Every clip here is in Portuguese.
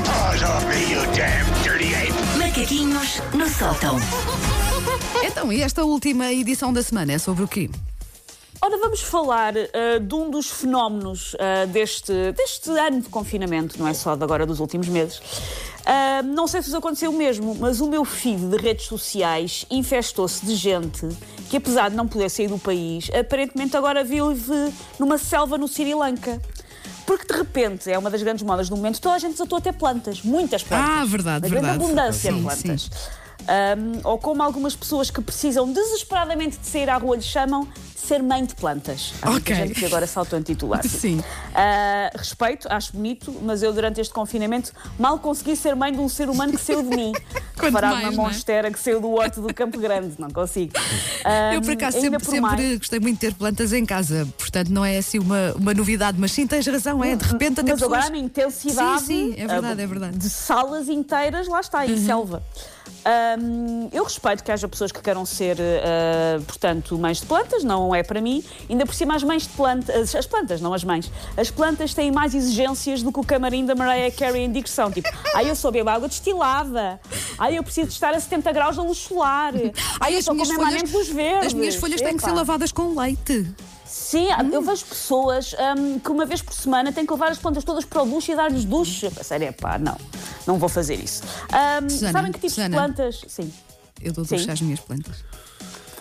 paws off me, you damn dirty ape! Macaquinhos no sótão. Então, e esta última edição da semana é sobre o quê? Ora, vamos falar ah, de um dos fenómenos ah, deste, deste ano de confinamento, não é só de agora dos últimos meses. Ah, não sei se vos aconteceu o mesmo, mas o meu feed de redes sociais infestou-se de gente que, apesar de não poder sair do país, aparentemente agora vive numa selva no Sri Lanka. Porque de repente, é uma das grandes modas do momento, toda a gente desatou a ter plantas, muitas plantas. Ah, verdade, Uma grande verdade. abundância Sim, de plantas. Um, ou como algumas pessoas que precisam desesperadamente de sair à rua lhe chamam, ser mãe de plantas. Há muita gente que agora se auto-intitula. Sim. Ah, respeito, acho bonito, mas eu durante este confinamento mal consegui ser mãe de um ser humano que saiu de mim. Mais, uma é? monstera que saiu do horto do Campo Grande, não consigo. Ah, Eu, por acaso, ainda sempre, por sempre mais- gostei muito de ter plantas em casa, portanto, não é assim uma, uma novidade, mas sim, tens razão, é. De repente, até Mas pessoas. agora na intensidade Sim, sim, é verdade, ah, é verdade. Uhum. de salas inteiras, lá está, em selva. Ahm, eu respeito que haja pessoas que queiram ser, ah, portanto, mães de plantas, não é para mim. Ainda por cima, as mães de plantas, as plantas, não as mães, as plantas têm mais exigências do que o camarim da Mariah Carey em digressão. Tipo, ai, eu sou bebo água destilada, ai, eu preciso de estar a 70 graus da luz solar, ai, eu as minhas, folhas, dos verdes. as minhas folhas têm que ser lavadas com leite. Sim, eu vejo pessoas hum, que uma vez por semana têm que levar as plantas todas para o duche e dar-lhes duche. A Sério, é pá, não, não vou fazer isso. Hum, Susana, sabem que tipo Susana. de plantas? Sim. Eu dou Sim. ducha às minhas plantas.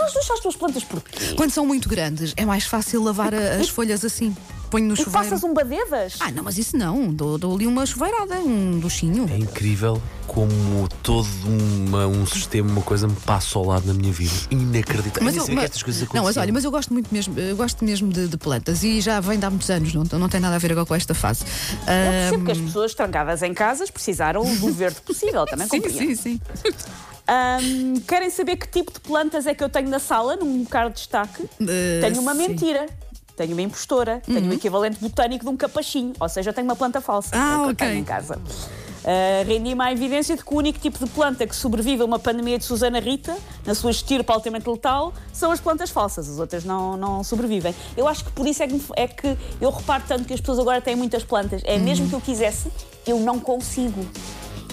Vais as tuas plantas porquê? Quando são muito grandes, é mais fácil lavar a- as folhas assim. Ponho no E chuveiro. passas um badedas? Ah, não, mas isso não. Dou, dou ali uma chuveirada, um duchinho. É incrível como todo uma- um sistema, uma coisa me passa ao lado na minha vida. Inacreditável. Mas eu que mas- estas coisas não, mas aconteciam. olha, mas eu gosto muito mesmo, eu gosto mesmo de, de plantas e já vem de há muitos anos, não, não tem nada a ver agora com esta fase. Eu Ah, percebo que as pessoas trancadas em casas precisaram do verde possível, também sim, compreendo. sim, sim. Hum, querem saber que tipo de plantas é que eu tenho na sala, num bocado de destaque? Eh, tenho uma sim. Uhum. mentira. Tenho uma impostora, tenho o equivalente botânico de um capachinho, ou seja, eu tenho uma planta falsa Ah, é o que eu ok. tenho em casa. Uh, Rendi-me à evidência de que o único tipo de planta que sobrevive a uma pandemia de Susana Rita, na sua estirpe altamente letal, são as plantas falsas. As outras não, não sobrevivem. Eu acho que por isso é que, é que eu reparo tanto que as pessoas agora têm muitas plantas. É Uhum. mesmo que eu quisesse, eu não consigo.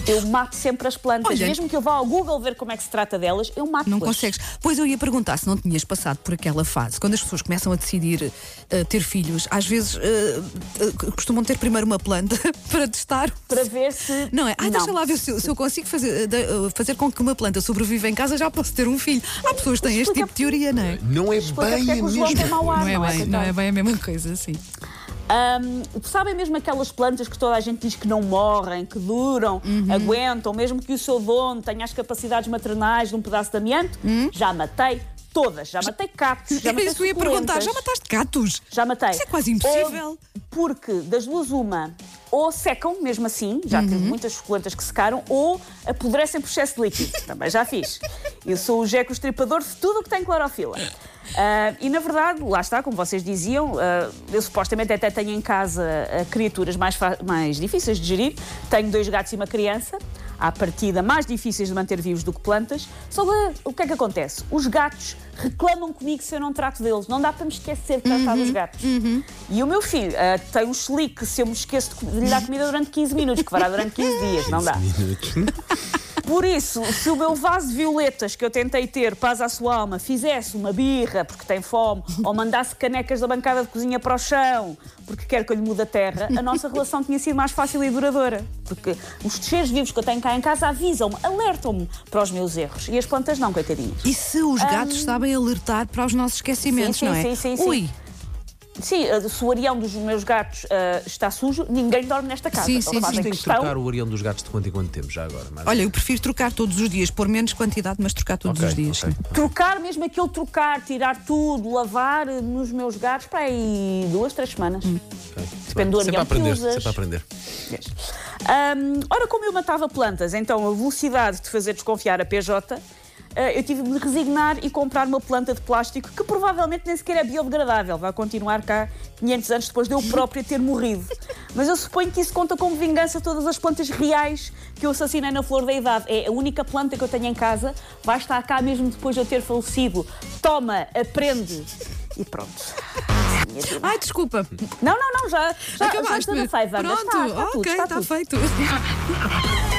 Eu mato sempre as plantas. Olha- mesmo que eu vá ao Google ver como é que se trata delas, eu mato Não consegues. Pois eu ia perguntar se não tinhas passado por aquela fase, quando as pessoas começam a decidir eh, ter filhos, às vezes eh, eh, costumam ter primeiro uma planta para testar. Para ver se. Não é? Ai, deixa lá ver se, eu- se eu consigo fazer, de- fazer com que uma planta sobreviva em casa, já posso ter um filho. Há pessoas que têm este tipo de teoria, não é? Não é bem é a mesma. ar, Não é bem, coitado? não é bem a mesma coisa, sim. Ahm, sabem mesmo aquelas plantas que toda a gente diz que não morrem, que duram, Uhum. aguentam, mesmo que o seu dono tenha as capacidades maternais de um pedaço de amianto? Já matei todas. Já matei catos, já matei isso ia perguntar. Já mataste gatos? Já matei. Isso é quase impossível. Ou porque das duas uma, ou secam mesmo assim, já tive Uhum. muitas suculentas que secaram, ou apodrecem por excesso de líquido. Também já fiz. Eu sou o jeco estripador de tudo o que tem clorofila. Ah, e na verdade, lá está, como vocês diziam, ah, eu supostamente até tenho em casa ah, criaturas mais, mais difíceis de gerir. Tenho dois gatos e uma criança, à partida mais difíceis de manter vivos do que plantas. Só que o que é que acontece? Os gatos reclamam comigo se eu não trato deles. Não dá para me esquecer de tratar dos gatos. E o meu filho ah, tem um chelique se eu me esqueço de de lhe dar comida durante 15 minutos, que fará durante 15 dias. Não dá. Por isso, se o meu vaso de violetas que eu tentei ter, paz à sua alma, fizesse uma birra porque tem fome, ou mandasse canecas da bancada de cozinha para o chão porque quer que eu lhe mude a terra, a nossa relação tinha sido mais fácil e duradoura. Porque os seres vivos que eu tenho cá em casa avisam-me, alertam-me para os meus erros. E as plantas não, coitadinhas. E se os gatos sabem alertar para os nossos esquecimentos, Sim, sim, não é? sim, sim, sim. Ui, Sim, eh, se o areão dos meus gatos ah, está sujo, ninguém dorme nesta casa. Sim, sim, sim. fazem Tem que trocar o arião dos gatos de quanto em quanto tempo já agora. Mas... olha, eu prefiro trocar todos os dias, pôr menos quantidade, mas trocar todos Ok, os dias. ok. sim. Trocar, mesmo aquele trocar, tirar tudo, lavar eh, nos meus gatos para aí duas, três semanas. Hum. Ok. Depende do arião que aprender, usas. sempre a aprender. Vês? Ahm, ora, como eu matava plantas, então a velocidade de fazer desconfiar a PJ, eh, eu tive de me resignar e comprar uma planta de plástico que provavelmente nem sequer é biodegradável, vai continuar cá 500 anos depois de eu própria ter morrido. Mas eu suponho que isso conta como vingança a todas as plantas reais que eu assassinei na flor da idade. É a única planta que eu tenho em casa, vai estar cá mesmo depois de eu ter falecido. Toma, aprende e pronto. Ai, desculpa. Não, não, não, já, já, Acabaste já estou na faiva. Pronto, está, está ok, tudo, está, está tudo. feito.